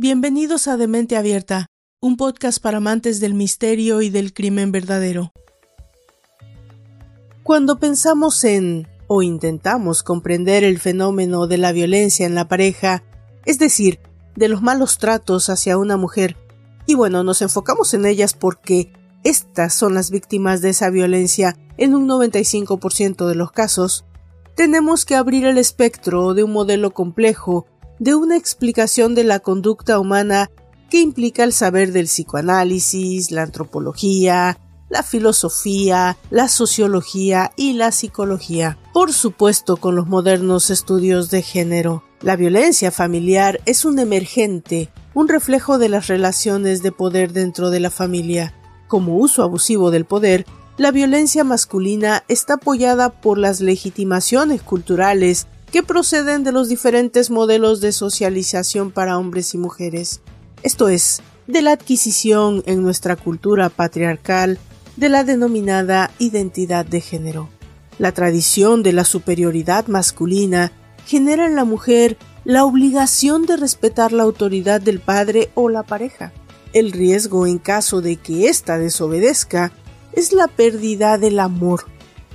Bienvenidos a Demente Abierta, un podcast para amantes del misterio y del crimen verdadero. Cuando pensamos en o intentamos comprender el fenómeno de la violencia en la pareja, es decir, de los malos tratos hacia una mujer, y bueno, nos enfocamos en ellas porque estas son las víctimas de esa violencia en un 95% de los casos, tenemos que abrir el espectro de un modelo complejo de una explicación de la conducta humana que implica el saber del psicoanálisis, la antropología, la filosofía, la sociología y la psicología. Por supuesto, con los modernos estudios de género. La violencia familiar es un emergente, un reflejo de las relaciones de poder dentro de la familia. Como uso abusivo del poder, la violencia masculina está apoyada por las legitimaciones culturales que proceden de los diferentes modelos de socialización para hombres y mujeres, esto es, de la adquisición en nuestra cultura patriarcal de la denominada identidad de género. La tradición de la superioridad masculina genera en la mujer la obligación de respetar la autoridad del padre o la pareja. El riesgo en caso de que ésta desobedezca es la pérdida del amor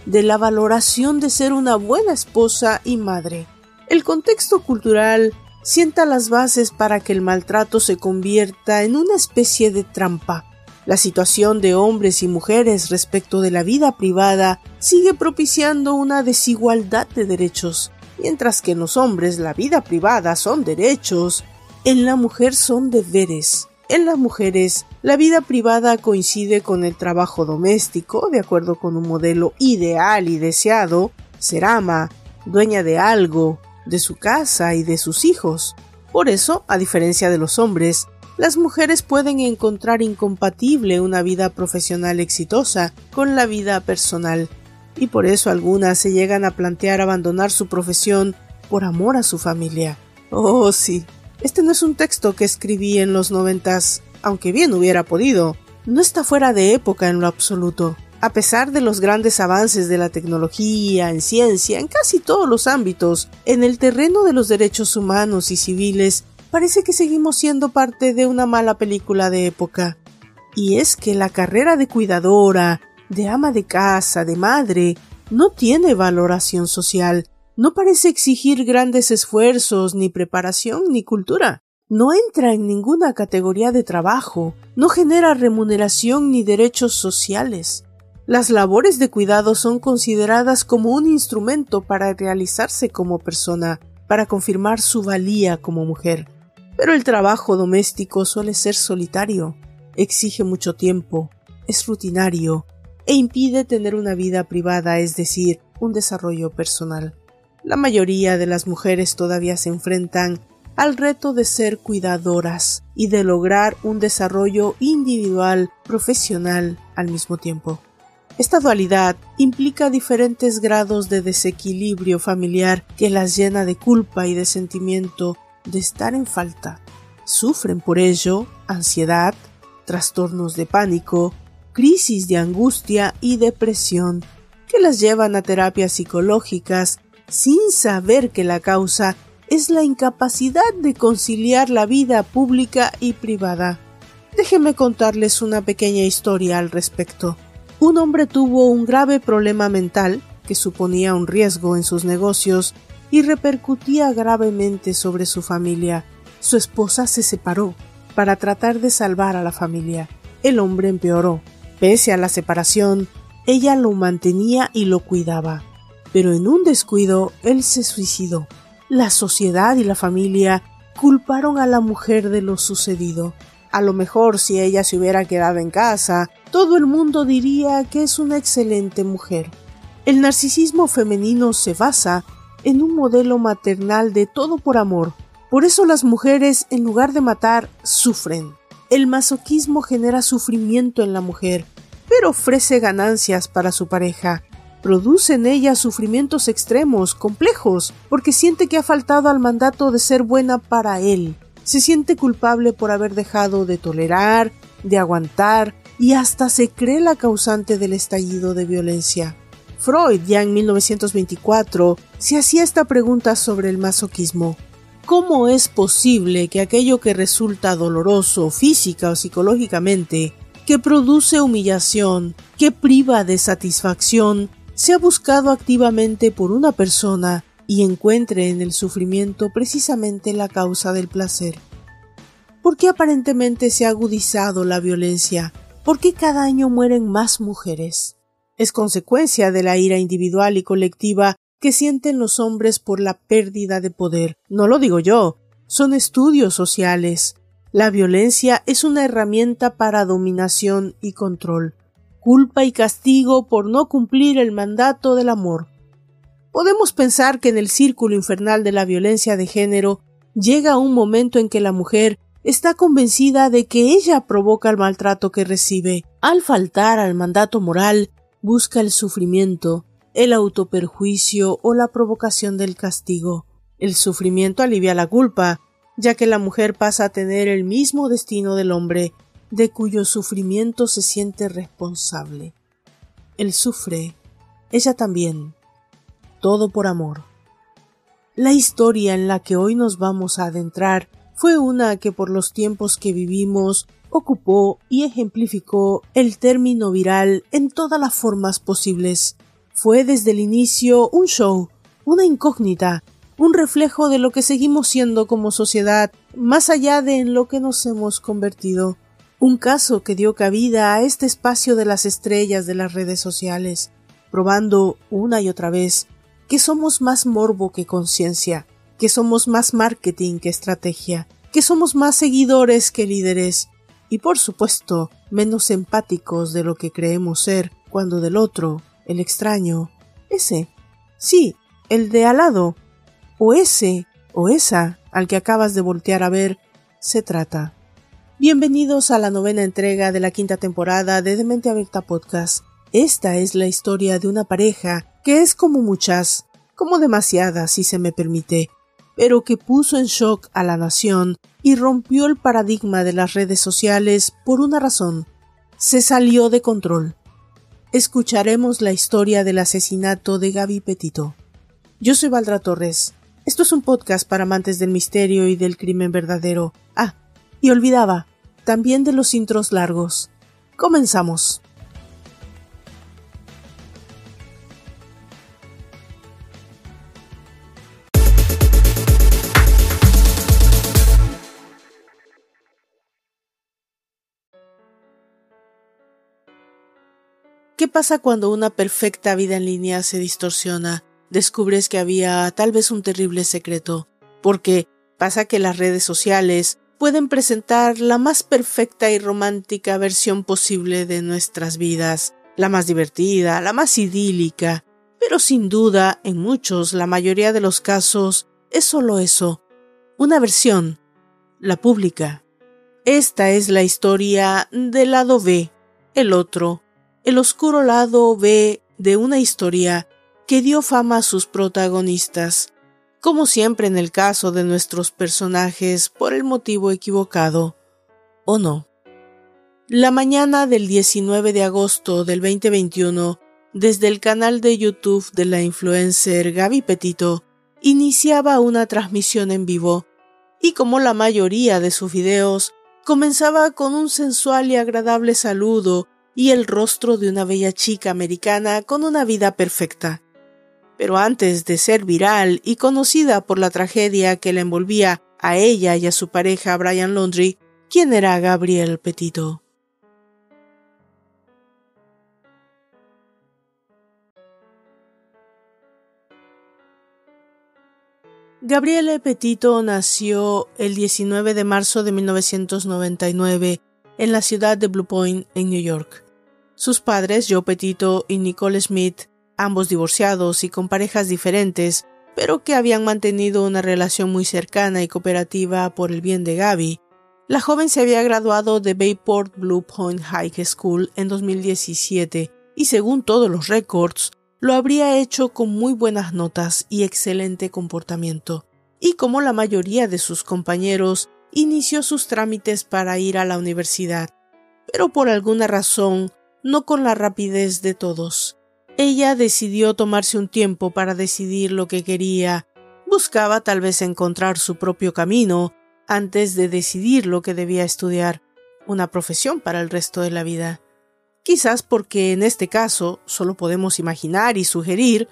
de la valoración de ser una buena esposa y madre. El contexto cultural sienta las bases para que el maltrato se convierta en una especie de trampa. La situación de hombres y mujeres respecto de la vida privada sigue propiciando una desigualdad de derechos. Mientras que en los hombres la vida privada son derechos, en la mujer son deberes. En las mujeres, la vida privada coincide con el trabajo doméstico, de acuerdo con un modelo ideal y deseado, ser ama, dueña de algo, de su casa y de sus hijos. Por eso, a diferencia de los hombres, las mujeres pueden encontrar incompatible una vida profesional exitosa con la vida personal, y por eso algunas se llegan a plantear abandonar su profesión por amor a su familia. Oh, sí, este no es un texto que escribí en los noventas, aunque bien hubiera podido. No está fuera de época en lo absoluto. A pesar de los grandes avances de la tecnología, en ciencia, en casi todos los ámbitos, en el terreno de los derechos humanos y civiles, parece que seguimos siendo parte de una mala película de época. Y es que la carrera de cuidadora, de ama de casa, de madre, no tiene valoración social, no parece exigir grandes esfuerzos, ni preparación, ni cultura. No entra en ninguna categoría de trabajo, no genera remuneración ni derechos sociales. Las labores de cuidado son consideradas como un instrumento para realizarse como persona, para confirmar su valía como mujer. Pero el trabajo doméstico suele ser solitario, exige mucho tiempo, es rutinario e impide tener una vida privada, es decir, un desarrollo personal. La mayoría de las mujeres todavía se enfrentan al reto de ser cuidadoras y de lograr un desarrollo individual profesional al mismo tiempo. Esta dualidad implica diferentes grados de desequilibrio familiar que las llena de culpa y de sentimiento de estar en falta. Sufren por ello ansiedad, trastornos de pánico, crisis de angustia y depresión que las llevan a terapias psicológicas sin saber que la causa es la incapacidad de conciliar la vida pública y privada. Déjenme contarles una pequeña historia al respecto. Un hombre tuvo un grave problema mental que suponía un riesgo en sus negocios y repercutía gravemente sobre su familia. Su esposa se separó para tratar de salvar a la familia. El hombre empeoró. Pese a la separación, ella lo mantenía y lo cuidaba pero en un descuido él se suicidó. La sociedad y la familia culparon a la mujer de lo sucedido. A lo mejor si ella se hubiera quedado en casa, todo el mundo diría que es una excelente mujer. El narcisismo femenino se basa en un modelo maternal de todo por amor. Por eso las mujeres, en lugar de matar, sufren. El masoquismo genera sufrimiento en la mujer, pero ofrece ganancias para su pareja produce en ella sufrimientos extremos, complejos, porque siente que ha faltado al mandato de ser buena para él. Se siente culpable por haber dejado de tolerar, de aguantar, y hasta se cree la causante del estallido de violencia. Freud, ya en 1924, se hacía esta pregunta sobre el masoquismo. ¿Cómo es posible que aquello que resulta doloroso física o psicológicamente, que produce humillación, que priva de satisfacción, sea buscado activamente por una persona y encuentre en el sufrimiento precisamente la causa del placer? ¿Por qué aparentemente se ha agudizado la violencia? ¿Por qué cada año mueren más mujeres? Es consecuencia de la ira individual y colectiva que sienten los hombres por la pérdida de poder. No lo digo yo, son estudios sociales. La violencia es una herramienta para dominación y control, culpa y castigo por no cumplir el mandato del amor. Podemos pensar que en el círculo infernal de la violencia de género llega un momento en que la mujer está convencida de que ella provoca el maltrato que recibe. Al faltar al mandato moral, busca el sufrimiento, el autoperjuicio o la provocación del castigo. El sufrimiento alivia la culpa, ya que la mujer pasa a tener el mismo destino del hombre, de cuyo sufrimiento se siente responsable. Él sufre, ella también, todo por amor. La historia en la que hoy nos vamos a adentrar fue una que por los tiempos que vivimos ocupó y ejemplificó el término viral en todas las formas posibles, fue desde el inicio un show, una incógnita, un reflejo de lo que seguimos siendo como sociedad, más allá de en lo que nos hemos convertido. Un caso que dio cabida a este espacio de las estrellas de las redes sociales, probando una y otra vez que somos más morbo que conciencia, que somos más marketing que estrategia, que somos más seguidores que líderes, y por supuesto menos empáticos de lo que creemos ser cuando del otro el extraño, ese, sí, el de al lado, o ese, o esa, al que acabas de voltear a ver, se trata. Bienvenidos a la novena entrega de la quinta temporada de Demente Abierta Podcast. Esta es la historia de una pareja que es como muchas, como demasiadas, si se me permite, pero que puso en shock a la nación y rompió el paradigma de las redes sociales por una razón. Se salió de control escucharemos la historia del asesinato de Gaby Petito. Yo soy Valdra Torres. Esto es un podcast para amantes del misterio y del crimen verdadero. Ah, y olvidaba, también de los intros largos. Comenzamos. ¿Qué pasa cuando una perfecta vida en línea se distorsiona? Descubres que había tal vez un terrible secreto, porque pasa que las redes sociales pueden presentar la más perfecta y romántica versión posible de nuestras vidas, la más divertida, la más idílica, pero sin duda, en muchos, la mayoría de los casos, es solo eso, una versión, la pública. Esta es la historia del lado B, el otro, el oscuro lado B de una historia que dio fama a sus protagonistas, como siempre en el caso de nuestros personajes por el motivo equivocado, o no. La mañana del 19 de agosto del 2021, desde el canal de YouTube de la influencer Gaby Petito, iniciaba una transmisión en vivo, y como la mayoría de sus videos, comenzaba con un sensual y agradable saludo y el rostro de una bella chica americana con una vida perfecta. Pero antes de ser viral y conocida por la tragedia que la envolvía a ella y a su pareja Brian Laundrie, ¿quién era Gabriel Petito? Gabriele Petito nació el 19 de marzo de 1999 en la ciudad de Blue Point, en New York. Sus padres, Joe Petito y Nicole Smith, ambos divorciados y con parejas diferentes, pero que habían mantenido una relación muy cercana y cooperativa por el bien de Gaby, la joven se había graduado de Bayport Blue Point High School en 2017 y según todos los récords, lo habría hecho con muy buenas notas y excelente comportamiento. Y como la mayoría de sus compañeros, inició sus trámites para ir a la universidad. Pero por alguna razón no con la rapidez de todos. Ella decidió tomarse un tiempo para decidir lo que quería, Buscaba tal vez encontrar su propio camino antes de decidir lo que debía estudiar, una profesión para el resto de la vida. Quizás porque en este caso solo podemos imaginar y sugerir,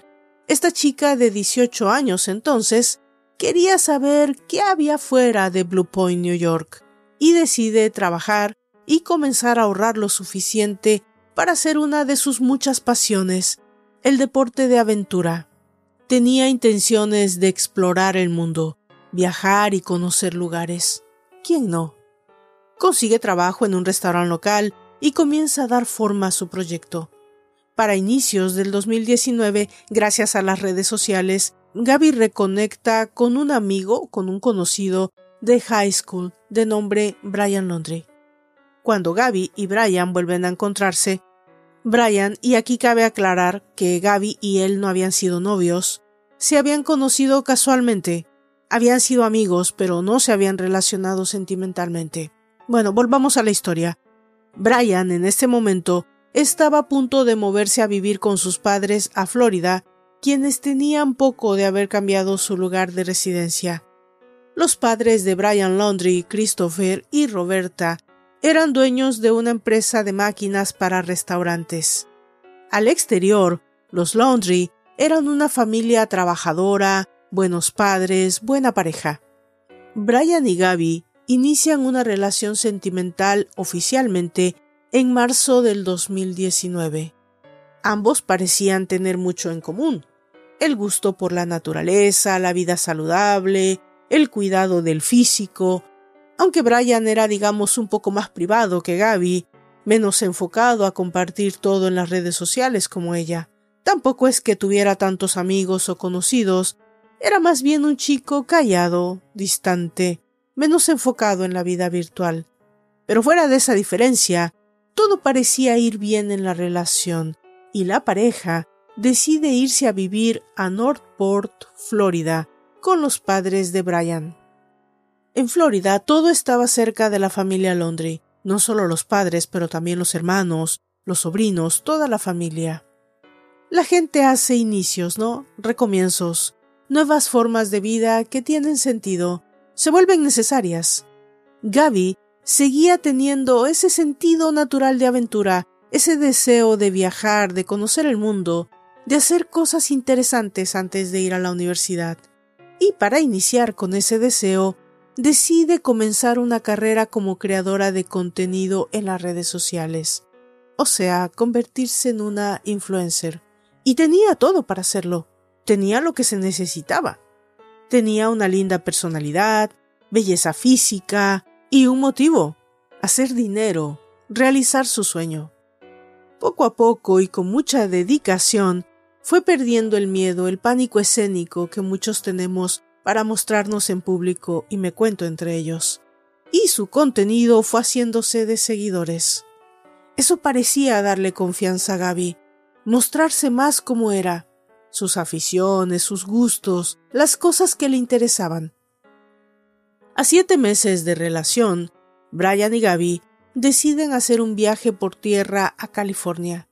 esta chica de 18 años entonces quería saber qué había fuera de Blue Point, New York, y decide trabajar y comenzar a ahorrar lo suficiente para hacer una de sus muchas pasiones, el deporte de aventura. Tenía intenciones de explorar el mundo, viajar y conocer lugares. ¿Quién no? Consigue trabajo en un restaurante local y comienza a dar forma a su proyecto. Para inicios del 2019, gracias a las redes sociales, Gaby reconecta con un amigo, con un conocido de high school de nombre Brian Laundry. Cuando Gaby y Brian vuelven a encontrarse, Brian, y aquí cabe aclarar que Gaby y él no habían sido novios, se habían conocido casualmente, habían sido amigos, pero no se habían relacionado sentimentalmente. Bueno, volvamos a la historia. Brian en este momento estaba a punto de moverse a vivir con sus padres a Florida, quienes tenían poco de haber cambiado su lugar de residencia. Los padres de Brian Laundry, Christopher y Roberta eran dueños de una empresa de máquinas para restaurantes. Al exterior, los Laundry eran una familia trabajadora, buenos padres, buena pareja. Brian y Gaby inician una relación sentimental oficialmente en marzo del 2019. Ambos parecían tener mucho en común. El gusto por la naturaleza, la vida saludable, el cuidado del físico. Aunque Brian era, digamos, un poco más privado que Gaby, menos enfocado a compartir todo en las redes sociales como ella. Tampoco es que tuviera tantos amigos o conocidos, era más bien un chico callado, distante, menos enfocado en la vida virtual. Pero fuera de esa diferencia, todo parecía ir bien en la relación y la pareja decide irse a vivir a Northport, Florida, con los padres de Brian. En Florida todo estaba cerca de la familia Laundry, no solo los padres, pero también los hermanos, los sobrinos, toda la familia. La gente hace inicios, ¿no? Recomienzos, nuevas formas de vida que tienen sentido, se vuelven necesarias. Gaby seguía teniendo ese sentido natural de aventura, ese deseo de viajar, de conocer el mundo, de hacer cosas interesantes antes de ir a la universidad. Y para iniciar con ese deseo, decide comenzar una carrera como creadora de contenido en las redes sociales, o sea, convertirse en una influencer. Y tenía todo para hacerlo, tenía lo que se necesitaba. Tenía una linda personalidad, belleza física, y un motivo, hacer dinero, realizar su sueño. Poco a poco y con mucha dedicación, fue perdiendo el miedo, el pánico escénico que muchos tenemos para mostrarnos en público y me cuento entre ellos. Y su contenido fue haciéndose de seguidores. Eso parecía darle confianza a Gaby, mostrarse más como era, sus aficiones, sus gustos, las cosas que le interesaban. A siete meses de relación, Brian y Gaby deciden hacer un viaje por tierra a California.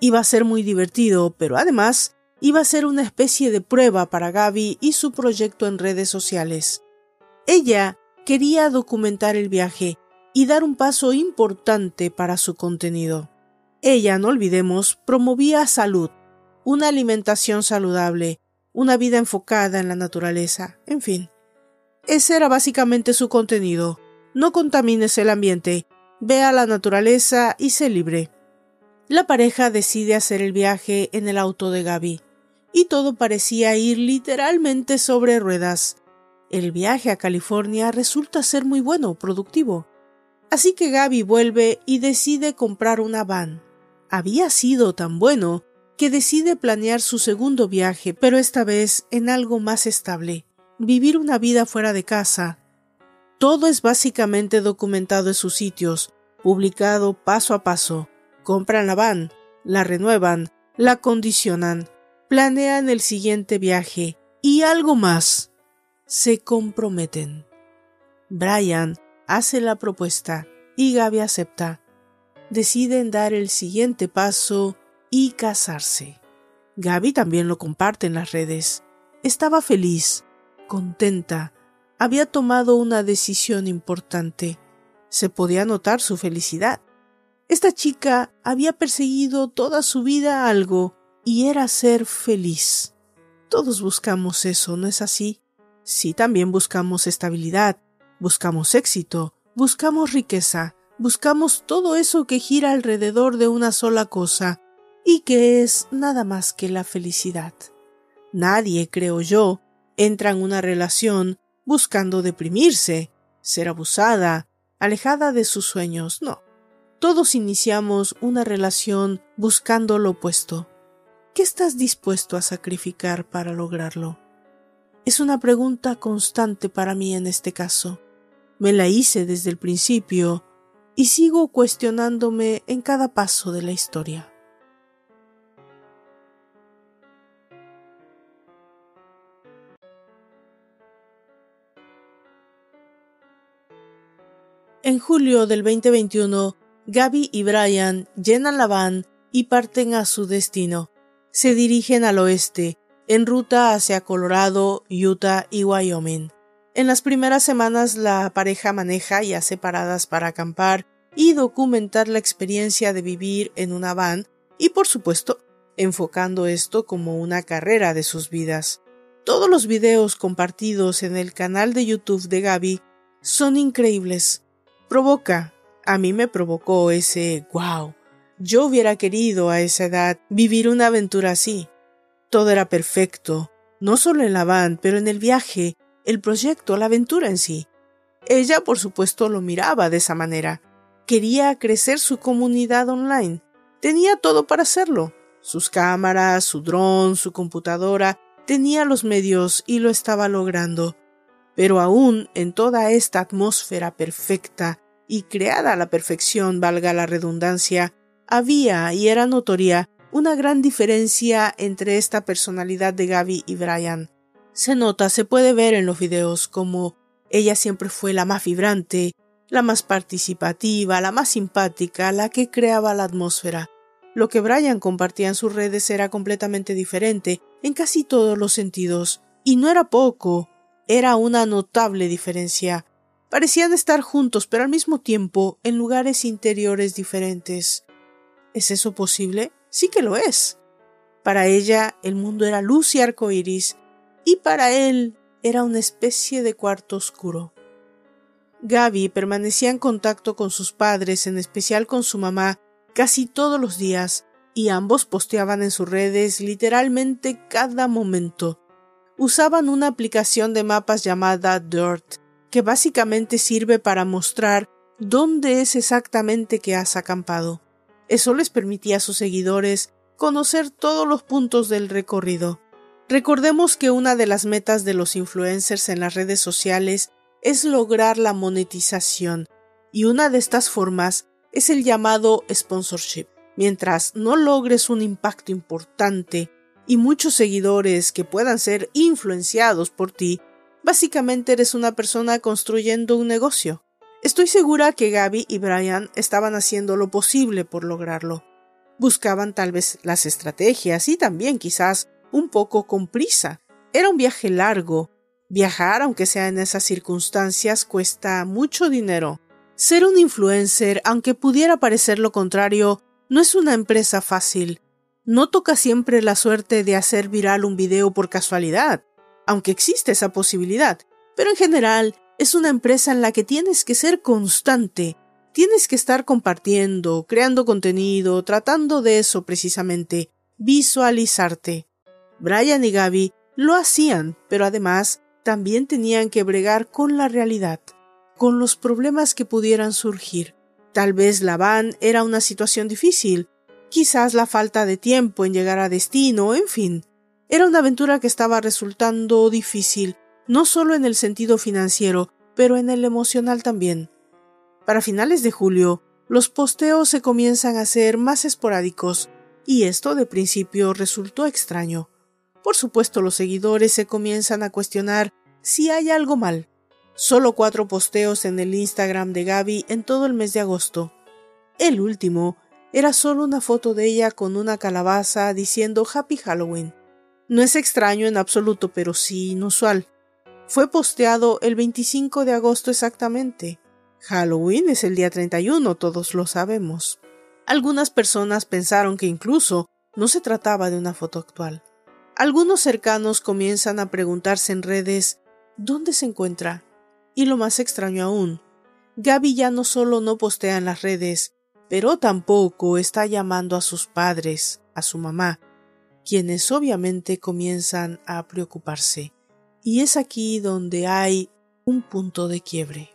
Iba a ser muy divertido, pero además iba a ser una especie de prueba para Gaby y su proyecto en redes sociales. Ella quería documentar el viaje y dar un paso importante para su contenido. Ella, no olvidemos, promovía salud, una alimentación saludable, una vida enfocada en la naturaleza, en fin. Ese era básicamente su contenido. No contamines el ambiente, vea la naturaleza y sé libre. La pareja decide hacer el viaje en el auto de Gaby, y todo parecía ir literalmente sobre ruedas. El viaje a California resulta ser muy bueno, productivo. Así que Gaby vuelve y decide comprar una van. Había sido tan bueno que decide planear su segundo viaje, pero esta vez en algo más estable vivir una vida fuera de casa. Todo es básicamente documentado en sus sitios, publicado paso a paso. Compran la van, la renuevan, la condicionan, planean el siguiente viaje y algo más. Se comprometen. Brian hace la propuesta y Gaby acepta. Deciden dar el siguiente paso y casarse. Gaby también lo comparte en las redes. Estaba feliz, contenta, había tomado una decisión importante. Se podía notar su felicidad. Esta chica había perseguido toda su vida algo y era ser feliz. Todos buscamos eso, ¿no es así? Sí, también buscamos estabilidad, buscamos éxito, buscamos riqueza, buscamos todo eso que gira alrededor de una sola cosa y que es nada más que la felicidad. Nadie, creo yo, entra en una relación buscando deprimirse, ser abusada, alejada de sus sueños, no. Todos iniciamos una relación buscando lo opuesto. ¿Qué estás dispuesto a sacrificar para lograrlo? Es una pregunta constante para mí en este caso. Me la hice desde el principio y sigo cuestionándome en cada paso de la historia. En julio del 2021, Gaby y Brian llenan la van y parten a su destino. Se dirigen al oeste, en ruta hacia Colorado, Utah y Wyoming. En las primeras semanas la pareja maneja ya separadas para acampar y documentar la experiencia de vivir en una van y por supuesto enfocando esto como una carrera de sus vidas. Todos los videos compartidos en el canal de YouTube de Gaby son increíbles provoca. A mí me provocó ese wow. Yo hubiera querido a esa edad vivir una aventura así. Todo era perfecto, no solo en la van, pero en el viaje, el proyecto, la aventura en sí. Ella, por supuesto, lo miraba de esa manera. Quería crecer su comunidad online. Tenía todo para hacerlo. Sus cámaras, su dron, su computadora, tenía los medios y lo estaba logrando. Pero aún en toda esta atmósfera perfecta y creada a la perfección, valga la redundancia, había y era notoria una gran diferencia entre esta personalidad de Gaby y Brian. Se nota, se puede ver en los videos como ella siempre fue la más vibrante, la más participativa, la más simpática, la que creaba la atmósfera. Lo que Brian compartía en sus redes era completamente diferente en casi todos los sentidos, y no era poco, era una notable diferencia. Parecían estar juntos, pero al mismo tiempo en lugares interiores diferentes. ¿Es eso posible? Sí que lo es. Para ella el mundo era luz y arco iris, y para él era una especie de cuarto oscuro. Gaby permanecía en contacto con sus padres, en especial con su mamá, casi todos los días, y ambos posteaban en sus redes literalmente cada momento usaban una aplicación de mapas llamada Dirt, que básicamente sirve para mostrar dónde es exactamente que has acampado. Eso les permitía a sus seguidores conocer todos los puntos del recorrido. Recordemos que una de las metas de los influencers en las redes sociales es lograr la monetización, y una de estas formas es el llamado sponsorship. Mientras no logres un impacto importante y muchos seguidores que puedan ser influenciados por ti, básicamente eres una persona construyendo un negocio. Estoy segura que Gaby y Brian estaban haciendo lo posible por lograrlo. Buscaban tal vez las estrategias y también quizás un poco con prisa. Era un viaje largo. Viajar, aunque sea en esas circunstancias, cuesta mucho dinero. Ser un influencer, aunque pudiera parecer lo contrario, no es una empresa fácil. No toca siempre la suerte de hacer viral un video por casualidad, aunque existe esa posibilidad, pero en general es una empresa en la que tienes que ser constante, tienes que estar compartiendo, creando contenido, tratando de eso precisamente, visualizarte. Brian y Gaby lo hacían, pero además también tenían que bregar con la realidad, con los problemas que pudieran surgir. Tal vez la van era una situación difícil, quizás la falta de tiempo en llegar a destino, en fin. Era una aventura que estaba resultando difícil, no solo en el sentido financiero, pero en el emocional también. Para finales de julio, los posteos se comienzan a ser más esporádicos, y esto de principio resultó extraño. Por supuesto, los seguidores se comienzan a cuestionar si hay algo mal. Solo cuatro posteos en el Instagram de Gaby en todo el mes de agosto. El último era solo una foto de ella con una calabaza diciendo Happy Halloween. No es extraño en absoluto, pero sí inusual. Fue posteado el 25 de agosto exactamente. Halloween es el día 31, todos lo sabemos. Algunas personas pensaron que incluso no se trataba de una foto actual. Algunos cercanos comienzan a preguntarse en redes ¿dónde se encuentra? Y lo más extraño aún, Gaby ya no solo no postea en las redes, pero tampoco está llamando a sus padres, a su mamá, quienes obviamente comienzan a preocuparse. Y es aquí donde hay un punto de quiebre.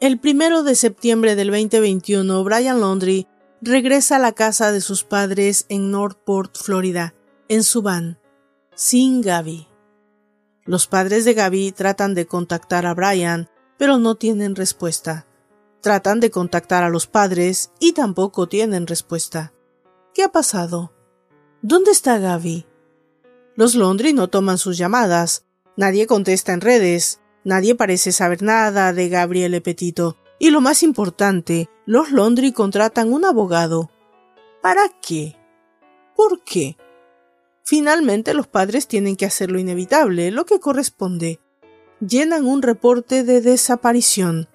El primero de septiembre del 2021, Brian Laundrie regresa a la casa de sus padres en Northport, Florida, en su van, sin Gaby. Los padres de Gaby tratan de contactar a Brian, pero no tienen respuesta. Tratan de contactar a los padres y tampoco tienen respuesta. ¿Qué ha pasado? ¿Dónde está Gaby? Los Londri no toman sus llamadas, nadie contesta en redes, nadie parece saber nada de Gabriele Petito, y lo más importante, los Londri contratan un abogado. ¿Para qué? ¿Por qué? Finalmente los padres tienen que hacer lo inevitable, lo que corresponde. Llenan un reporte de desaparición.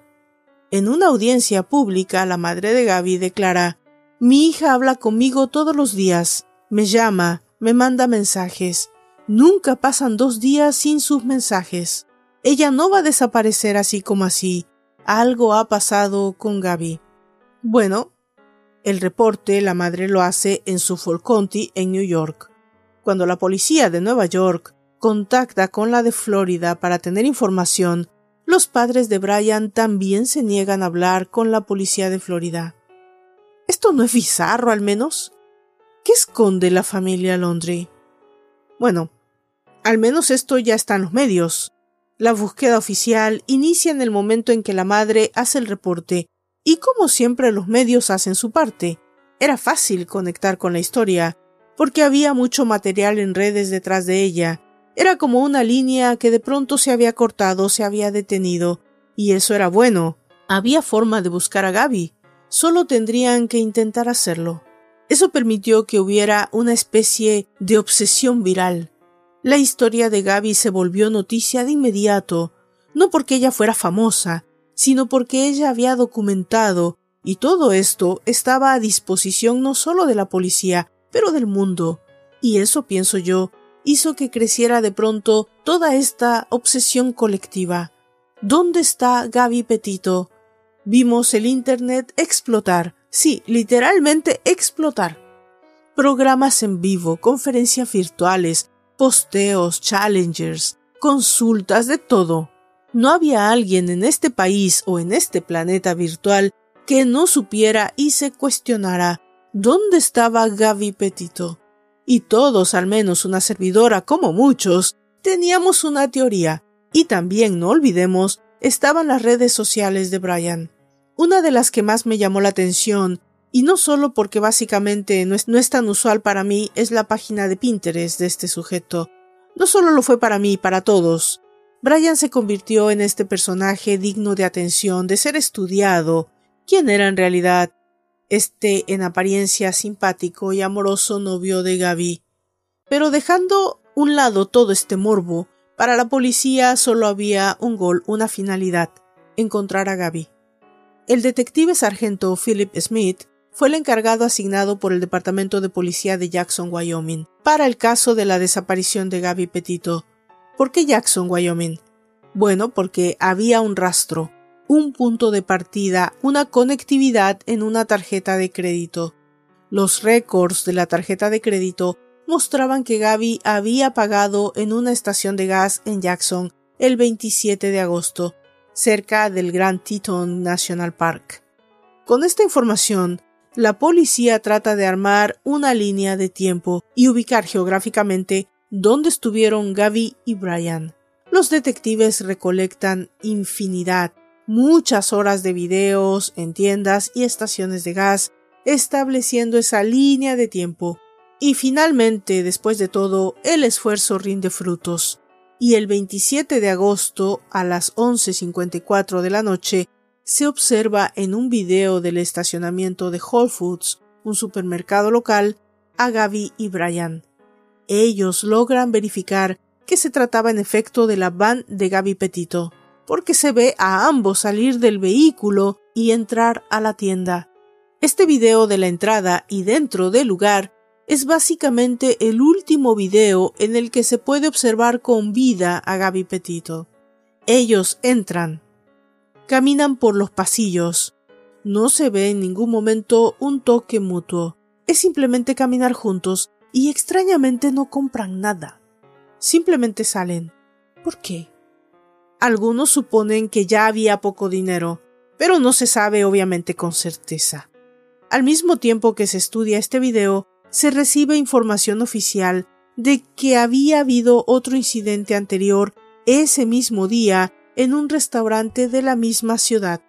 En una audiencia pública, la madre de Gaby declara Mi hija habla conmigo todos los días, me llama, me manda mensajes. Nunca pasan dos días sin sus mensajes. Ella no va a desaparecer así como así. Algo ha pasado con Gaby. Bueno, el reporte la madre lo hace en Suffolk County, en New York. Cuando la policía de Nueva York contacta con la de Florida para tener información, los padres de Brian también se niegan a hablar con la policía de Florida. ¿Esto no es bizarro al menos? ¿Qué esconde la familia Londri? Bueno, al menos esto ya está en los medios. La búsqueda oficial inicia en el momento en que la madre hace el reporte, y como siempre los medios hacen su parte. Era fácil conectar con la historia, porque había mucho material en redes detrás de ella, era como una línea que de pronto se había cortado, se había detenido, y eso era bueno. Había forma de buscar a Gaby, solo tendrían que intentar hacerlo. Eso permitió que hubiera una especie de obsesión viral. La historia de Gaby se volvió noticia de inmediato, no porque ella fuera famosa, sino porque ella había documentado, y todo esto estaba a disposición no solo de la policía, pero del mundo. Y eso, pienso yo, hizo que creciera de pronto toda esta obsesión colectiva. ¿Dónde está Gaby Petito? Vimos el Internet explotar, sí, literalmente explotar. Programas en vivo, conferencias virtuales, posteos, challengers, consultas, de todo. No había alguien en este país o en este planeta virtual que no supiera y se cuestionara ¿dónde estaba Gaby Petito? Y todos, al menos una servidora como muchos, teníamos una teoría, y también no olvidemos, estaban las redes sociales de Brian. Una de las que más me llamó la atención, y no solo porque básicamente no es, tan usual para mí, es la página de Pinterest de este sujeto. No solo lo fue para mí, para todos. Brian se convirtió en este personaje digno de atención, de ser estudiado. ¿Quién era en realidad? Este en apariencia simpático y amoroso novio de Gaby. Pero dejando un lado todo este morbo, para la policía solo había un gol, una finalidad, encontrar a Gaby. El detective sargento Philip Smith fue el encargado asignado por el Departamento de Policía de Jackson, Wyoming, para el caso de la desaparición de Gaby Petito. ¿Por qué Jackson, Wyoming? Bueno, porque había un rastro, un punto de partida, una conectividad en una tarjeta de crédito. Los récords de la tarjeta de crédito mostraban que Gaby había pagado en una estación de gas en Jackson el 27 de agosto, cerca del Grand Teton National Park. Con esta información, la policía trata de armar una línea de tiempo y ubicar geográficamente dónde estuvieron Gaby y Brian. Los detectives recolectan infinidad muchas horas de videos en tiendas y estaciones de gas, estableciendo esa línea de tiempo. Y finalmente, después de todo, el esfuerzo rinde frutos. Y el 27 de agosto, a las 11.54 de la noche, se observa en un video del estacionamiento de Whole Foods, un supermercado local, a Gaby y Brian. Ellos logran verificar que se trataba en efecto de la van de Gaby Petito, porque se ve a ambos salir del vehículo y entrar a la tienda. Este video de la entrada y dentro del lugar es básicamente el último video en el que se puede observar con vida a Gaby Petito. Ellos entran, caminan por los pasillos. No se ve en ningún momento un toque mutuo. Es simplemente caminar juntos y extrañamente no compran nada. Simplemente salen. ¿Por qué? Algunos suponen que ya había poco dinero, pero no se sabe obviamente con certeza. Al mismo tiempo que se estudia este video, se recibe información oficial de que había habido otro incidente anterior ese mismo día en un restaurante de la misma ciudad.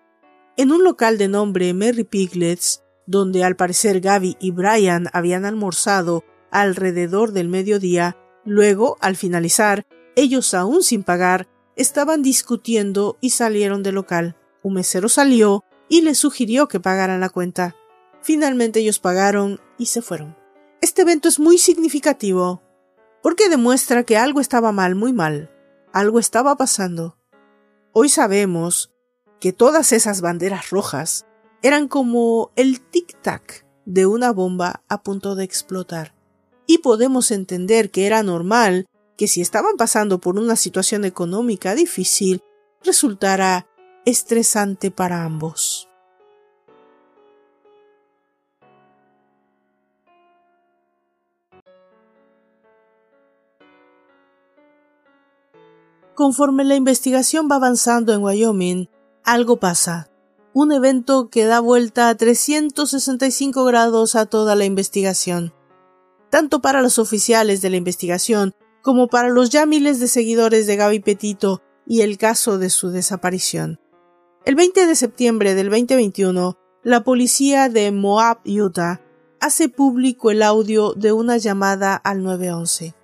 En un local de nombre Merry Piglets, donde al parecer Gaby y Brian habían almorzado alrededor del mediodía, luego, al finalizar, ellos aún sin pagar, estaban discutiendo y salieron del local. Un mesero salió y les sugirió que pagaran la cuenta. Finalmente ellos pagaron y se fueron. Este evento es muy significativo porque demuestra que algo estaba mal, muy mal. Algo estaba pasando. Hoy sabemos que todas esas banderas rojas eran como el tic-tac de una bomba a punto de explotar. Y podemos entender que era normal que si estaban pasando por una situación económica difícil, resultara estresante para ambos. Conforme la investigación va avanzando en Wyoming, algo pasa. Un evento que da vuelta a 365 grados a toda la investigación. Tanto para los oficiales de la investigación como para los ya miles de seguidores de Gaby Petito y el caso de su desaparición. El 20 de septiembre del 2021, la policía de Moab, Utah, hace público el audio de una llamada al 911.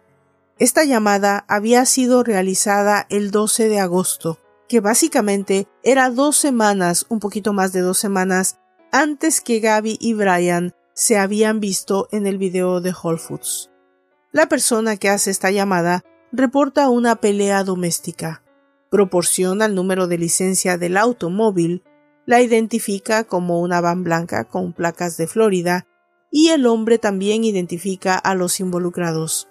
Esta llamada había sido realizada el 12 de agosto, que básicamente era dos semanas, un poquito más de dos semanas, antes que Gaby y Brian se habían visto en el video de Whole Foods. La persona que hace esta llamada reporta una pelea doméstica, proporciona el número de licencia del automóvil, la identifica como una van blanca con placas de Florida y el hombre también identifica a los involucrados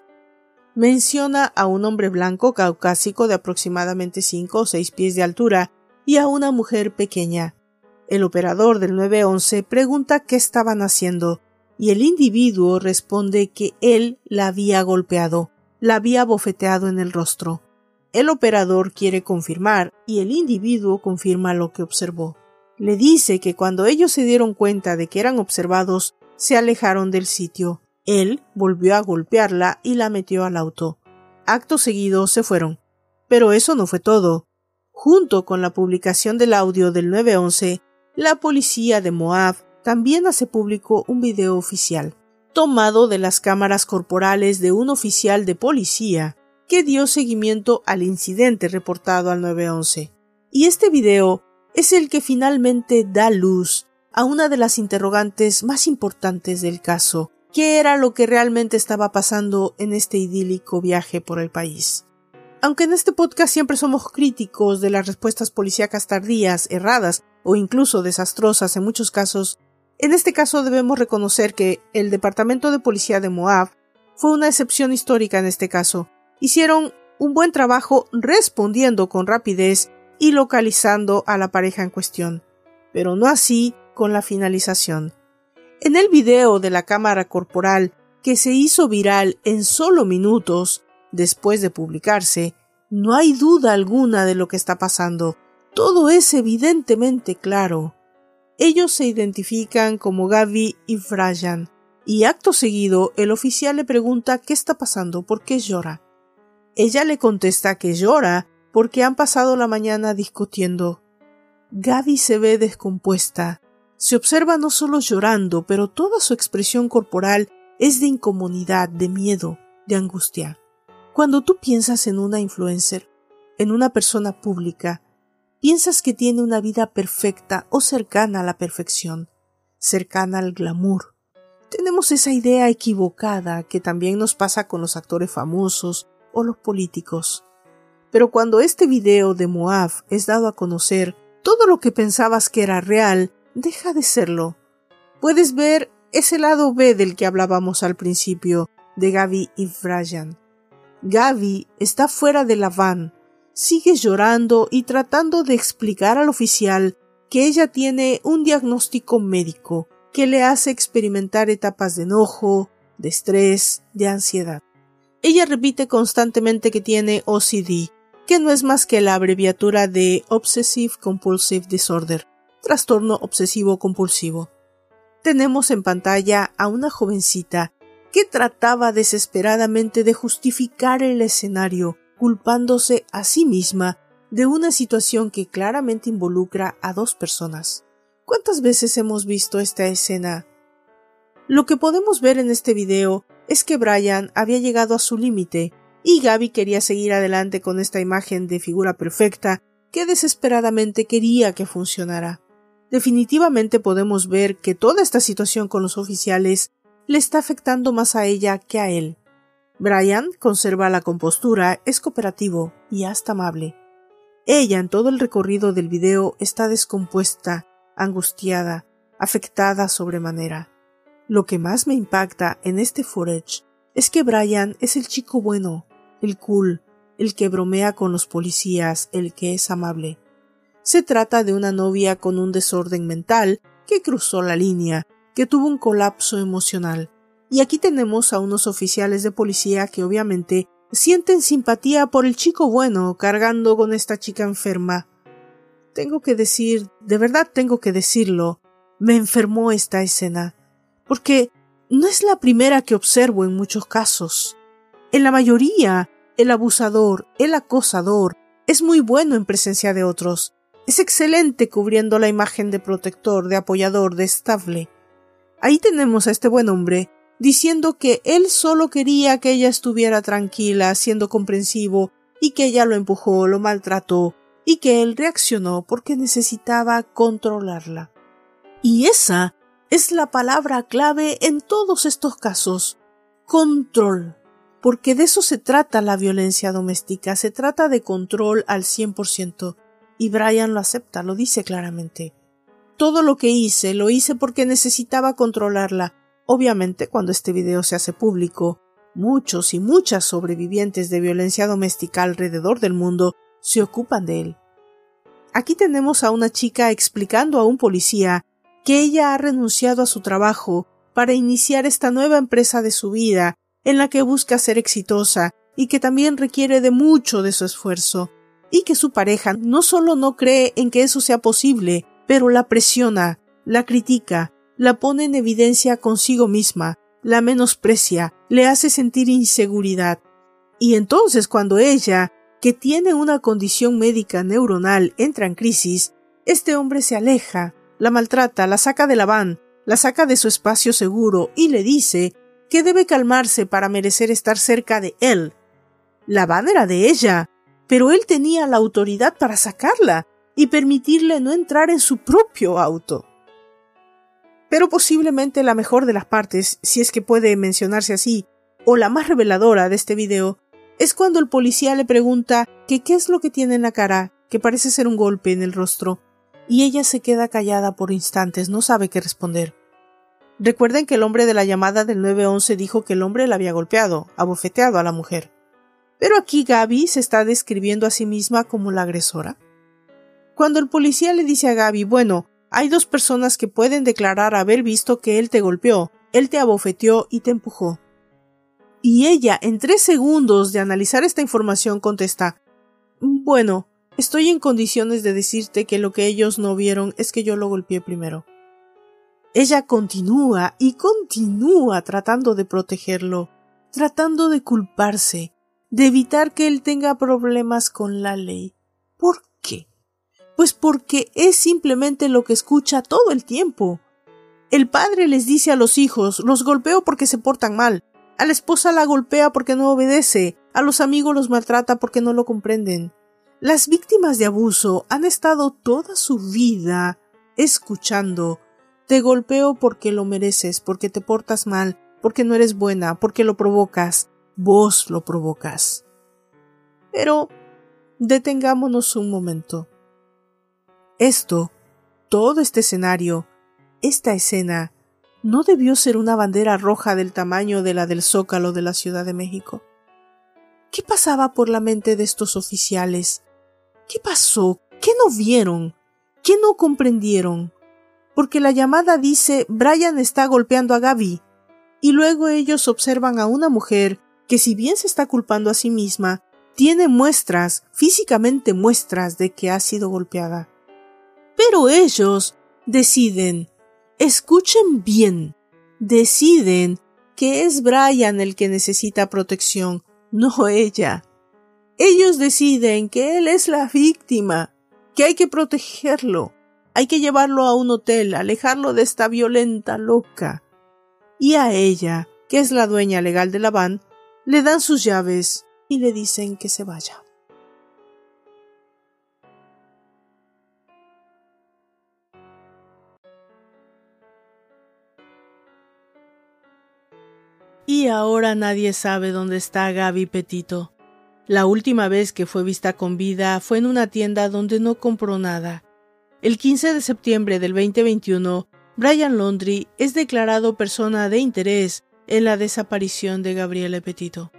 menciona a un hombre blanco caucásico de aproximadamente 5 o 6 pies de altura y a una mujer pequeña. El operador del 911 pregunta qué estaban haciendo y el individuo responde que él la había golpeado, la había bofeteado en el rostro. El operador quiere confirmar y el individuo confirma lo que observó. Le dice que cuando ellos se dieron cuenta de que eran observados, se alejaron del sitio él volvió a golpearla y la metió al auto. Acto seguido se fueron. Pero eso no fue todo. Junto con la publicación del audio del 911, la policía de Moab también hace público un video oficial, tomado de las cámaras corporales de un oficial de policía que dio seguimiento al incidente reportado al 911. Y este video es el que finalmente da luz a una de las interrogantes más importantes del caso, qué era lo que realmente estaba pasando en este idílico viaje por el país. Aunque en este podcast siempre somos críticos de las respuestas policíacas tardías, erradas o incluso desastrosas en muchos casos, en este caso debemos reconocer que el Departamento de Policía de Moab fue una excepción histórica en este caso. Hicieron un buen trabajo respondiendo con rapidez y localizando a la pareja en cuestión, pero no así con la finalización. En el video de la cámara corporal que se hizo viral en solo minutos después de publicarse, no hay duda alguna de lo que está pasando. Todo es evidentemente claro. Ellos se identifican como Gaby y Brian, y acto seguido el oficial le pregunta qué está pasando, por qué llora. Ella le contesta que llora porque han pasado la mañana discutiendo. Gaby se ve descompuesta se observa no solo llorando, pero toda su expresión corporal es de incomodidad, de miedo, de angustia. Cuando tú piensas en una influencer, en una persona pública, piensas que tiene una vida perfecta o cercana a la perfección, cercana al glamour. Tenemos esa idea equivocada que también nos pasa con los actores famosos o los políticos. Pero cuando este video de Moab es dado a conocer, todo lo que pensabas que era real deja de serlo. Puedes ver ese lado B del que hablábamos al principio, de Gaby y Brian. Gaby está fuera de la van, sigue llorando y tratando de explicar al oficial que ella tiene un diagnóstico médico que le hace experimentar etapas de enojo, de estrés, de ansiedad. Ella repite constantemente que tiene OCD, que no es más que la abreviatura de Obsessive Compulsive Disorder, trastorno obsesivo compulsivo. Tenemos en pantalla a una jovencita que trataba desesperadamente de justificar el escenario, culpándose a sí misma de una situación que claramente involucra a dos personas. ¿Cuántas veces hemos visto esta escena? Lo que podemos ver en este video es que Brian había llegado a su límite y Gaby quería seguir adelante con esta imagen de figura perfecta que desesperadamente quería que funcionara. Definitivamente podemos ver que toda esta situación con los oficiales le está afectando más a ella que a él. Brian conserva la compostura, es cooperativo y hasta amable. Ella en todo el recorrido del video está descompuesta, angustiada, afectada sobremanera. Lo que más me impacta en este footage es que Brian es el chico bueno, el cool, el que bromea con los policías, el que es amable. Se trata de una novia con un desorden mental que cruzó la línea que tuvo un colapso emocional. Y aquí tenemos a unos oficiales de policía que obviamente sienten simpatía por el chico bueno cargando con esta chica enferma. Tengo que decir, de verdad tengo que decirlo, me enfermó esta escena, porque no es la primera que observo en muchos casos. En la mayoría, el abusador, el acosador, es muy bueno en presencia de otros, es excelente cubriendo la imagen de protector, de apoyador, de estable. Ahí tenemos a este buen hombre diciendo que él solo quería que ella estuviera tranquila, siendo comprensivo, y que ella lo empujó, lo maltrató, y que él reaccionó porque necesitaba controlarla. Y esa es la palabra clave en todos estos casos. Control. Porque de eso se trata la violencia doméstica, se trata de control al cien por ciento. Y Brian lo acepta, lo dice claramente. Todo lo que hice lo hice porque necesitaba controlarla. Obviamente, cuando este video se hace público, muchos y muchas sobrevivientes de violencia doméstica alrededor del mundo se ocupan de él. Aquí tenemos a una chica explicando a un policía que ella ha renunciado a su trabajo para iniciar esta nueva empresa de su vida, en la que busca ser exitosa y que también requiere de mucho de su esfuerzo, y que su pareja no solo no cree en que eso sea posible, pero la presiona, la critica, la pone en evidencia consigo misma, la menosprecia, le hace sentir inseguridad. Y entonces cuando ella, que tiene una condición médica neuronal, entra en crisis, este hombre se aleja, la maltrata, la saca de la van, la saca de su espacio seguro y le dice que debe calmarse para merecer estar cerca de él. La van era de ella, pero él tenía la autoridad para sacarla, y permitirle no entrar en su propio auto. Pero posiblemente la mejor de las partes, si es que puede mencionarse así, o la más reveladora de este video, es cuando el policía le pregunta que qué es lo que tiene en la cara, que parece ser un golpe en el rostro, y ella se queda callada por instantes, no sabe qué responder. Recuerden que el hombre de la llamada del 911 dijo que el hombre la había golpeado, abofeteado a la mujer. Pero aquí Gaby se está describiendo a sí misma como la agresora. Cuando el policía le dice a Gaby, bueno, hay dos personas que pueden declarar haber visto que él te golpeó, él te abofeteó y te empujó. Y ella, en tres segundos de analizar esta información, contesta, bueno, estoy en condiciones de decirte que lo que ellos no vieron es que yo lo golpeé primero. Ella continúa y continúa tratando de protegerlo, tratando de culparse, de evitar que él tenga problemas con la ley. ¿Por? Pues porque es simplemente lo que escucha todo el tiempo. El padre les dice a los hijos los golpeo porque se portan mal, a la esposa la golpea porque no obedece, a los amigos los maltrata porque no lo comprenden. Las víctimas de abuso han estado toda su vida escuchando te golpeo porque lo mereces, porque te portas mal, porque no eres buena, porque lo provocas, vos lo provocas. Pero detengámonos un momento. Esto, todo este escenario, esta escena, no debió ser una bandera roja del tamaño de la del zócalo de la Ciudad de México. ¿Qué pasaba por la mente de estos oficiales? ¿Qué pasó? ¿Qué no vieron? ¿Qué no comprendieron? Porque la llamada dice Brian está golpeando a Gaby, y luego ellos observan a una mujer que si bien se está culpando a sí misma, tiene muestras, físicamente muestras de que ha sido golpeada. Pero ellos deciden Escuchen bien. Deciden que es Brian el que necesita protección, no ella. Ellos deciden que él es la víctima, que hay que protegerlo, hay que llevarlo a un hotel, alejarlo de esta violenta loca. Y a ella, que es la dueña legal de la van, le dan sus llaves y le dicen que se vaya. Y ahora nadie sabe dónde está Gaby Petito. La última vez que fue vista con vida fue en una tienda donde no compró nada. El 15 de septiembre del 2021, Brian Laundry es declarado persona de interés en la desaparición de Gabriele Petito.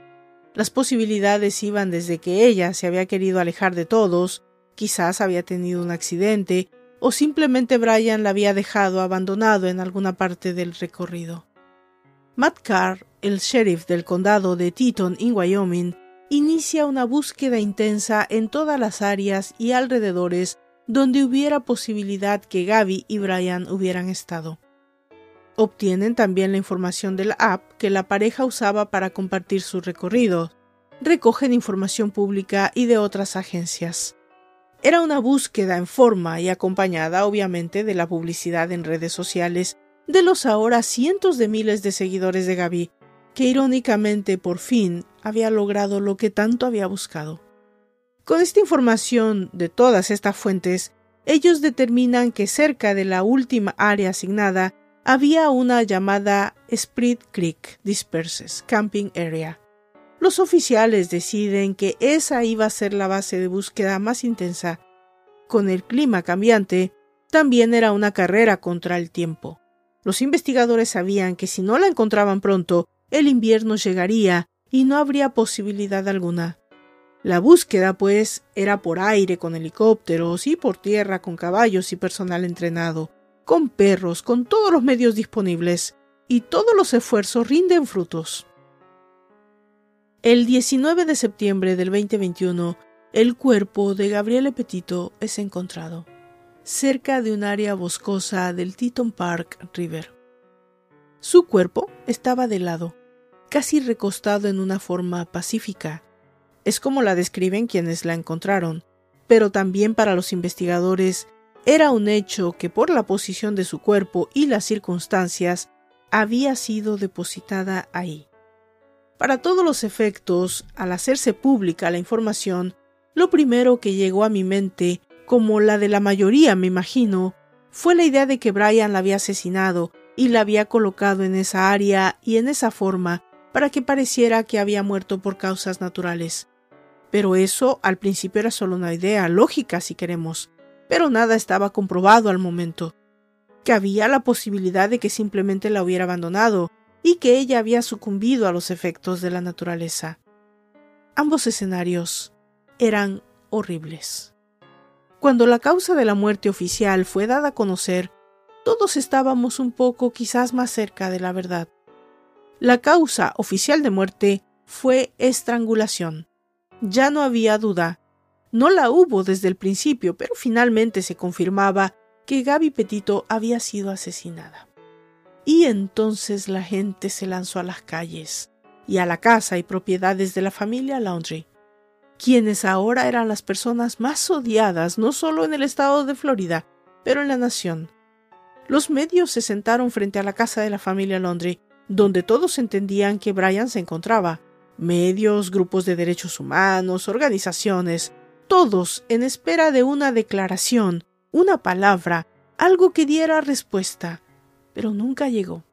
Las posibilidades iban desde que ella se había querido alejar de todos, quizás había tenido un accidente, o simplemente Brian la había dejado abandonado en alguna parte del recorrido. Matt Carr el sheriff del condado de Teton, en Wyoming, inicia una búsqueda intensa en todas las áreas y alrededores donde hubiera posibilidad que Gaby y Brian hubieran estado. Obtienen también la información de la app que la pareja usaba para compartir su recorrido. Recogen información pública y de otras agencias. Era una búsqueda en forma y acompañada obviamente de la publicidad en redes sociales de los ahora cientos de miles de seguidores de Gaby, que irónicamente por fin había logrado lo que tanto había buscado. Con esta información de todas estas fuentes, ellos determinan que cerca de la última área asignada había una llamada Sprit Creek Disperses Camping Area. Los oficiales deciden que esa iba a ser la base de búsqueda más intensa. Con el clima cambiante, también era una carrera contra el tiempo. Los investigadores sabían que si no la encontraban pronto, el invierno llegaría y no habría posibilidad alguna. La búsqueda, pues, era por aire con helicópteros y por tierra con caballos y personal entrenado, con perros, con todos los medios disponibles, y todos los esfuerzos rinden frutos. El 19 de septiembre del 2021, el cuerpo de Gabriele Petito es encontrado, cerca de un área boscosa del Teton Park River. Su cuerpo estaba de lado, casi recostado en una forma pacífica. Es como la describen quienes la encontraron, pero también para los investigadores era un hecho que por la posición de su cuerpo y las circunstancias había sido depositada ahí. Para todos los efectos, al hacerse pública la información, lo primero que llegó a mi mente, como la de la mayoría me imagino, fue la idea de que Brian la había asesinado y la había colocado en esa área y en esa forma para que pareciera que había muerto por causas naturales. Pero eso al principio era solo una idea lógica si queremos, pero nada estaba comprobado al momento. Que había la posibilidad de que simplemente la hubiera abandonado y que ella había sucumbido a los efectos de la naturaleza. Ambos escenarios eran horribles. Cuando la causa de la muerte oficial fue dada a conocer, todos estábamos un poco quizás más cerca de la verdad. La causa oficial de muerte fue estrangulación. Ya no había duda. No la hubo desde el principio, pero finalmente se confirmaba que Gaby Petito había sido asesinada. Y entonces la gente se lanzó a las calles y a la casa y propiedades de la familia Laundry, quienes ahora eran las personas más odiadas no solo en el estado de Florida, pero en la nación. Los medios se sentaron frente a la casa de la familia Laundry donde todos entendían que Brian se encontraba. Medios, grupos de derechos humanos, organizaciones, todos en espera de una declaración, una palabra, algo que diera respuesta, pero nunca llegó.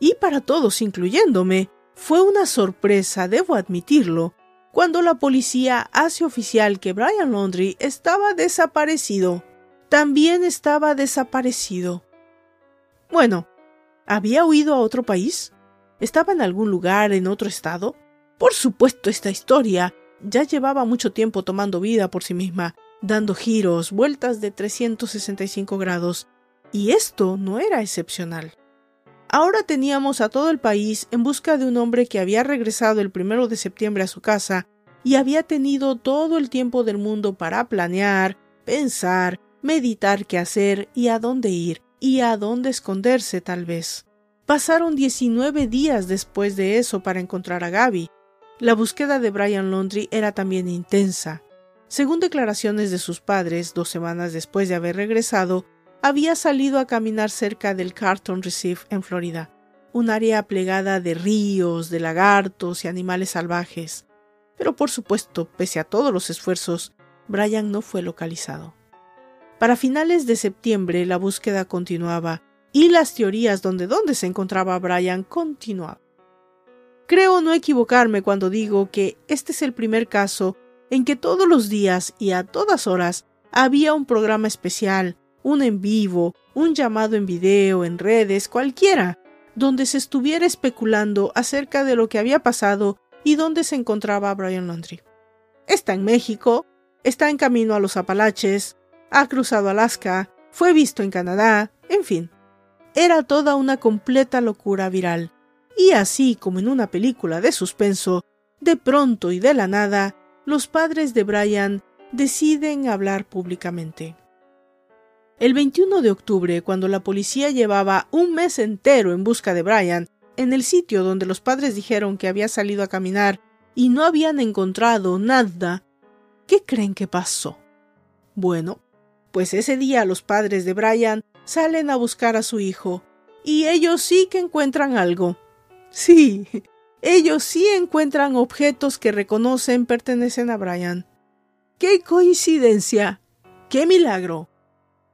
Y para todos, incluyéndome, fue una sorpresa, debo admitirlo, cuando la policía hace oficial que Brian Laundry estaba desaparecido. También estaba desaparecido. Bueno, ¿había huido a otro país? ¿Estaba en algún lugar en otro estado? Por supuesto, esta historia ya llevaba mucho tiempo tomando vida por sí misma, dando giros, vueltas de 365 grados, y esto no era excepcional. Ahora teníamos a todo el país en busca de un hombre que había regresado el primero de septiembre a su casa y había tenido todo el tiempo del mundo para planear, pensar, meditar qué hacer y a dónde ir y a dónde esconderse tal vez. Pasaron 19 días después de eso para encontrar a Gaby. La búsqueda de Brian Laundry era también intensa. Según declaraciones de sus padres, dos semanas después de haber regresado, había salido a caminar cerca del Carton Reef en Florida, un área plegada de ríos, de lagartos y animales salvajes. Pero por supuesto, pese a todos los esfuerzos, Brian no fue localizado. Para finales de septiembre la búsqueda continuaba y las teorías donde dónde se encontraba Brian continuaban. Creo no equivocarme cuando digo que este es el primer caso en que todos los días y a todas horas había un programa especial, un en vivo, un llamado en video, en redes, cualquiera, donde se estuviera especulando acerca de lo que había pasado y dónde se encontraba Brian Laundry. Está en México, está en camino a los Apalaches, ha cruzado Alaska, fue visto en Canadá, en fin. Era toda una completa locura viral. Y así como en una película de suspenso, de pronto y de la nada, los padres de Brian deciden hablar públicamente. El 21 de octubre, cuando la policía llevaba un mes entero en busca de Brian, en el sitio donde los padres dijeron que había salido a caminar y no habían encontrado nada, ¿qué creen que pasó? Bueno, pues ese día los padres de Brian salen a buscar a su hijo, y ellos sí que encuentran algo. Sí, ellos sí encuentran objetos que reconocen pertenecen a Brian. ¡Qué coincidencia! ¡Qué milagro!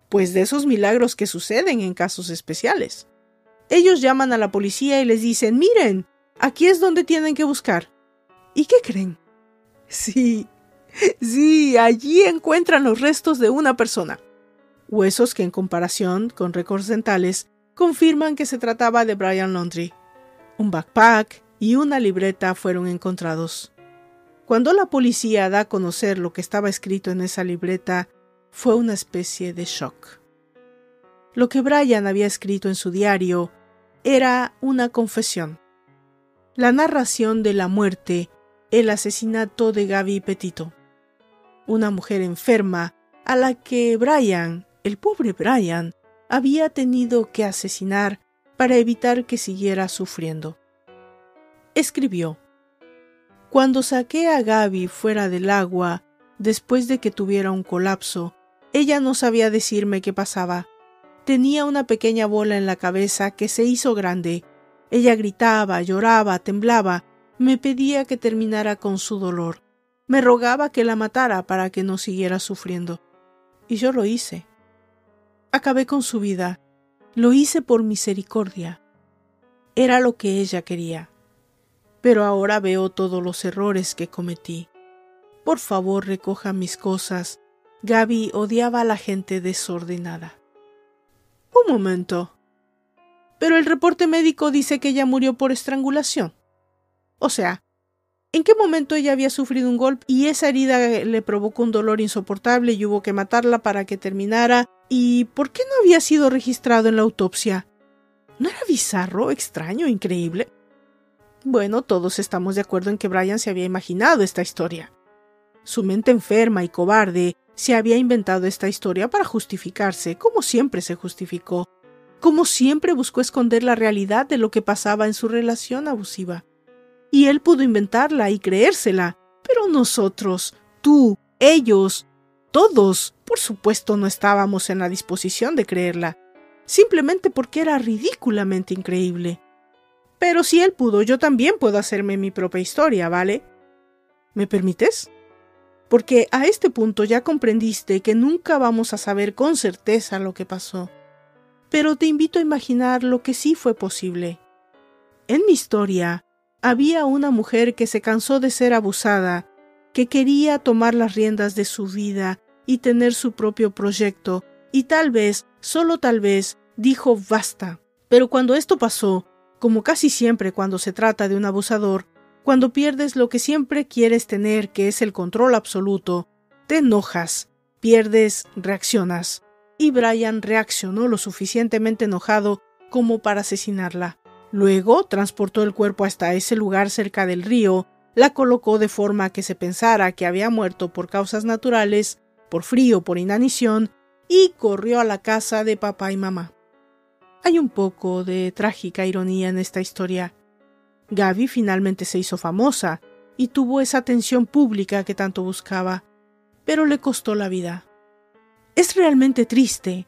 pues de esos milagros que suceden en casos especiales. Ellos llaman a la policía y les dicen, miren, aquí es donde tienen que buscar. ¿Y qué creen? Sí, sí, allí encuentran los restos de una persona. Huesos que en comparación con récords dentales confirman que se trataba de Brian Laundry. Un backpack y una libreta fueron encontrados. Cuando la policía da a conocer lo que estaba escrito en esa libreta, fue una especie de shock. Lo que Brian había escrito en su diario era una confesión. La narración de la muerte, el asesinato de Gaby Petito. Una mujer enferma a la que Brian, el pobre Brian, había tenido que asesinar para evitar que siguiera sufriendo. Escribió, Cuando saqué a Gaby fuera del agua, después de que tuviera un colapso, ella no sabía decirme qué pasaba. Tenía una pequeña bola en la cabeza que se hizo grande. Ella gritaba, lloraba, temblaba, me pedía que terminara con su dolor. Me rogaba que la matara para que no siguiera sufriendo. Y yo lo hice. Acabé con su vida. Lo hice por misericordia. Era lo que ella quería. Pero ahora veo todos los errores que cometí. Por favor, recoja mis cosas Gaby odiaba a la gente desordenada. Un momento. Pero el reporte médico dice que ella murió por estrangulación. O sea, ¿en qué momento ella había sufrido un golpe y esa herida le provocó un dolor insoportable y hubo que matarla para que terminara? ¿Y por qué no había sido registrado en la autopsia? ¿No era bizarro, extraño, increíble? Bueno, todos estamos de acuerdo en que Brian se había imaginado esta historia. Su mente enferma y cobarde se había inventado esta historia para justificarse, como siempre se justificó, como siempre buscó esconder la realidad de lo que pasaba en su relación abusiva. Y él pudo inventarla y creérsela, pero nosotros, tú, ellos, todos, por supuesto no estábamos en la disposición de creerla, simplemente porque era ridículamente increíble. Pero si él pudo, yo también puedo hacerme mi propia historia, ¿vale? ¿Me permites? porque a este punto ya comprendiste que nunca vamos a saber con certeza lo que pasó. Pero te invito a imaginar lo que sí fue posible. En mi historia, había una mujer que se cansó de ser abusada, que quería tomar las riendas de su vida y tener su propio proyecto, y tal vez, solo tal vez, dijo basta. Pero cuando esto pasó, como casi siempre cuando se trata de un abusador, cuando pierdes lo que siempre quieres tener, que es el control absoluto, te enojas, pierdes, reaccionas. Y Brian reaccionó lo suficientemente enojado como para asesinarla. Luego transportó el cuerpo hasta ese lugar cerca del río, la colocó de forma que se pensara que había muerto por causas naturales, por frío, por inanición, y corrió a la casa de papá y mamá. Hay un poco de trágica ironía en esta historia. Gaby finalmente se hizo famosa y tuvo esa atención pública que tanto buscaba, pero le costó la vida. Es realmente triste.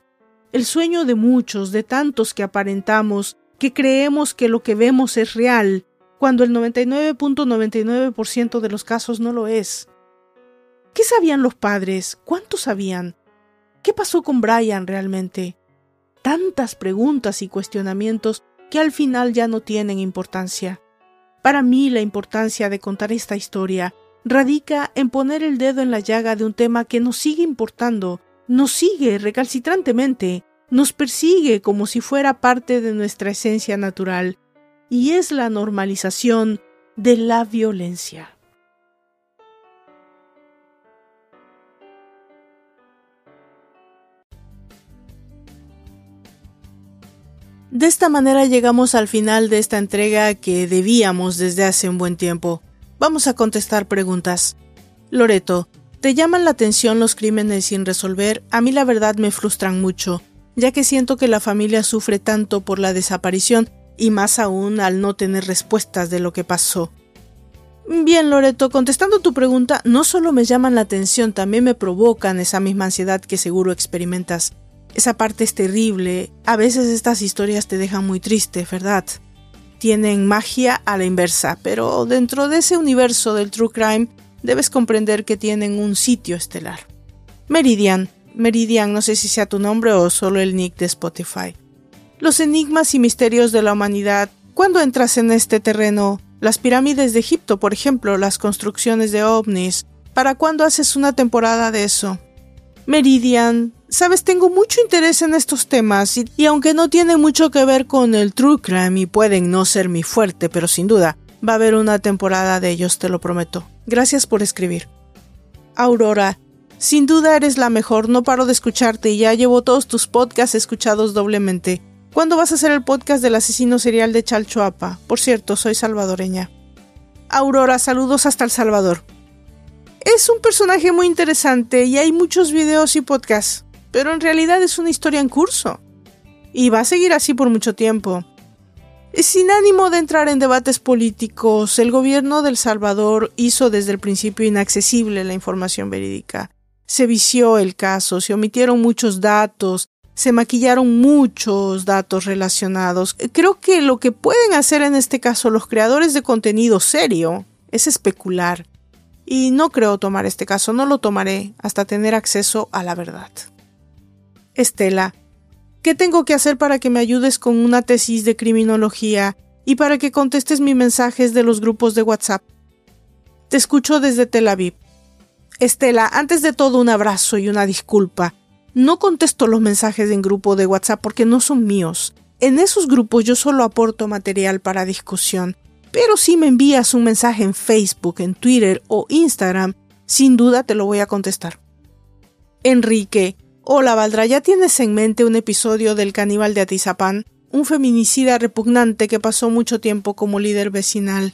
El sueño de muchos, de tantos que aparentamos, que creemos que lo que vemos es real, cuando el 99.99% de los casos no lo es. ¿Qué sabían los padres? ¿Cuánto sabían? ¿Qué pasó con Brian realmente? Tantas preguntas y cuestionamientos que al final ya no tienen importancia. Para mí la importancia de contar esta historia radica en poner el dedo en la llaga de un tema que nos sigue importando, nos sigue recalcitrantemente, nos persigue como si fuera parte de nuestra esencia natural, y es la normalización de la violencia. De esta manera llegamos al final de esta entrega que debíamos desde hace un buen tiempo. Vamos a contestar preguntas. Loreto, ¿te llaman la atención los crímenes sin resolver? A mí la verdad me frustran mucho, ya que siento que la familia sufre tanto por la desaparición y más aún al no tener respuestas de lo que pasó. Bien, Loreto, contestando tu pregunta, no solo me llaman la atención, también me provocan esa misma ansiedad que seguro experimentas. Esa parte es terrible. A veces estas historias te dejan muy triste, ¿verdad? Tienen magia a la inversa, pero dentro de ese universo del true crime debes comprender que tienen un sitio estelar. Meridian. Meridian, no sé si sea tu nombre o solo el nick de Spotify. Los enigmas y misterios de la humanidad. ¿Cuándo entras en este terreno? Las pirámides de Egipto, por ejemplo, las construcciones de ovnis. ¿Para cuándo haces una temporada de eso? Meridian, sabes, tengo mucho interés en estos temas y, aunque no tienen mucho que ver con el true crime y pueden no ser mi fuerte, pero sin duda va a haber una temporada de ellos, te lo prometo. Gracias por escribir. Aurora, sin duda eres la mejor, no paro de escucharte y ya llevo todos tus podcasts escuchados doblemente. ¿Cuándo vas a hacer el podcast del asesino serial de Chalchuapa? Por cierto, soy salvadoreña. Aurora, saludos hasta El Salvador. Es un personaje muy interesante y hay muchos videos y podcasts, pero en realidad es una historia en curso. Y va a seguir así por mucho tiempo. Sin ánimo de entrar en debates políticos, el gobierno del Salvador hizo desde el principio inaccesible la información verídica. Se vició el caso, se omitieron muchos datos, se maquillaron muchos datos relacionados. Creo que lo que pueden hacer en este caso los creadores de contenido serio es especular y no creo tomar este caso, no lo tomaré hasta tener acceso a la verdad. Estela, ¿qué tengo que hacer para que me ayudes con una tesis de criminología y para que contestes mis mensajes de los grupos de WhatsApp? Te escucho desde Tel Aviv. Estela, antes de todo un abrazo y una disculpa. No contesto los mensajes en grupo de WhatsApp porque no son míos. En esos grupos yo solo aporto material para discusión pero si me envías un mensaje en Facebook, en Twitter o Instagram, sin duda te lo voy a contestar. Enrique, hola Valdra, ¿ya tienes en mente un episodio del caníbal de Atizapán? Un feminicida repugnante que pasó mucho tiempo como líder vecinal.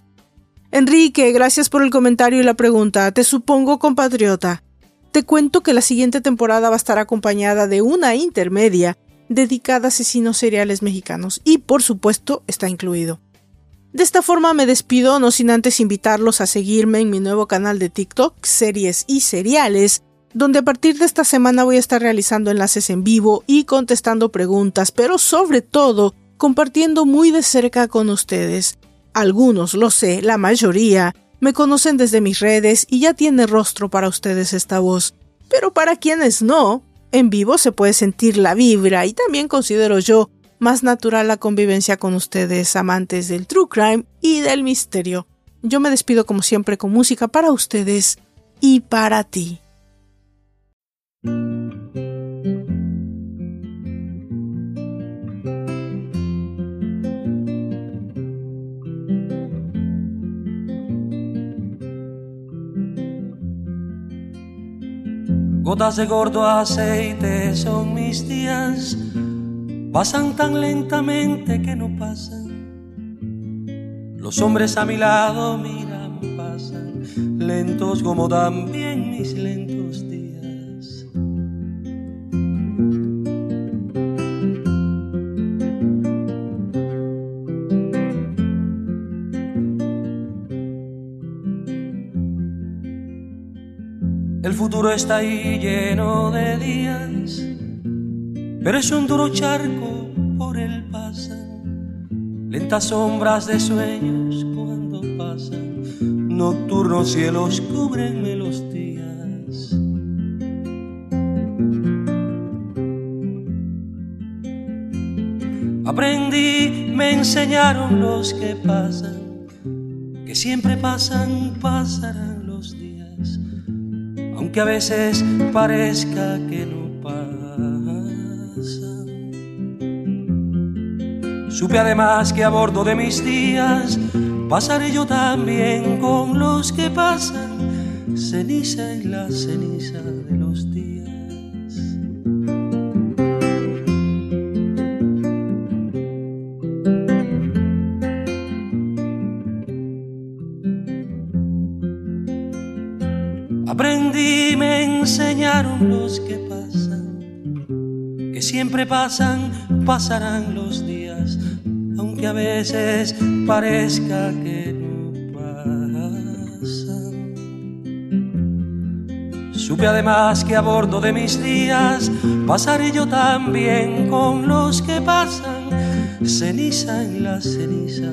Enrique, gracias por el comentario y la pregunta. Te supongo compatriota. Te cuento que la siguiente temporada va a estar acompañada de una intermedia dedicada a asesinos seriales mexicanos y por supuesto está incluido. De esta forma me despido, no sin antes invitarlos a seguirme en mi nuevo canal de TikTok, Series y Seriales, donde a partir de esta semana voy a estar realizando enlaces en vivo y contestando preguntas, pero sobre todo compartiendo muy de cerca con ustedes. Algunos, lo sé, la mayoría, me conocen desde mis redes y ya tiene rostro para ustedes esta voz. Pero para quienes no, en vivo se puede sentir la vibra y también considero yo más natural la convivencia con ustedes, amantes del true crime y del misterio. Yo me despido como siempre con música para ustedes y para ti. Gotas de gordo aceite son mis días, pasan tan lentamente que no pasan. Los hombres a mi lado miran, pasan, lentos como también futuro está ahí lleno de días, pero es un duro charco por el pasan. Lentas sombras de sueños cuando pasan, nocturnos cielos cubrenme los días. Aprendí, me enseñaron los que pasan, que siempre pasan, pasarán aunque a veces parezca que no pasa. Supe además que a bordo de mis días pasaré yo también con los que pasan, ceniza en la ceniza de Aprendí, me enseñaron los que pasan, que siempre pasan, pasarán los días, aunque a veces parezca que no pasan. Supe además que a bordo de mis días pasaré yo también con los que pasan, ceniza en la ceniza